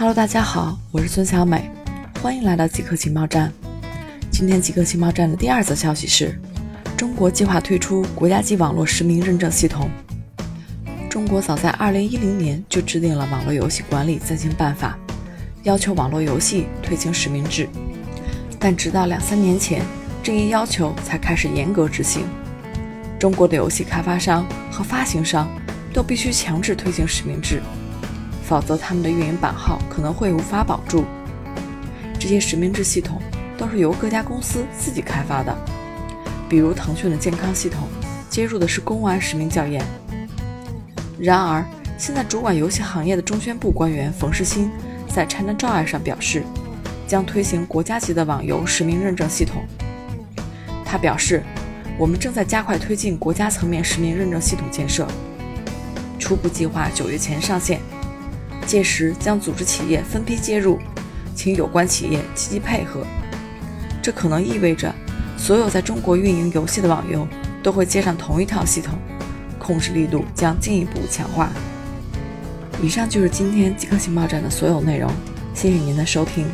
Hello，大家好，我是孙小美，欢迎来到极客情报站。今天极客情报站的第二则消息是，中国计划推出国家级网络实名认证系统。中国早在2010年就制定了《网络游戏管理暂行办法》，要求网络游戏推行实名制，但直到两三年前，这一要求才开始严格执行。中国的游戏开发商和发行商都必须强制推行实名制。否则，他们的运营版号可能会无法保住。这些实名制系统都是由各家公司自己开发的，比如腾讯的健康系统接入的是公安实名校验。然而，现在主管游戏行业的中宣部官员冯世新在 China Joy 上表示，将推行国家级的网游实名认证系统。他表示：“我们正在加快推进国家层面实名认证系统建设，初步计划九月前上线。”届时将组织企业分批接入，请有关企业积极配合。这可能意味着，所有在中国运营游戏的网游都会接上同一套系统，控制力度将进一步强化。以上就是今天极客情报站的所有内容，谢谢您的收听。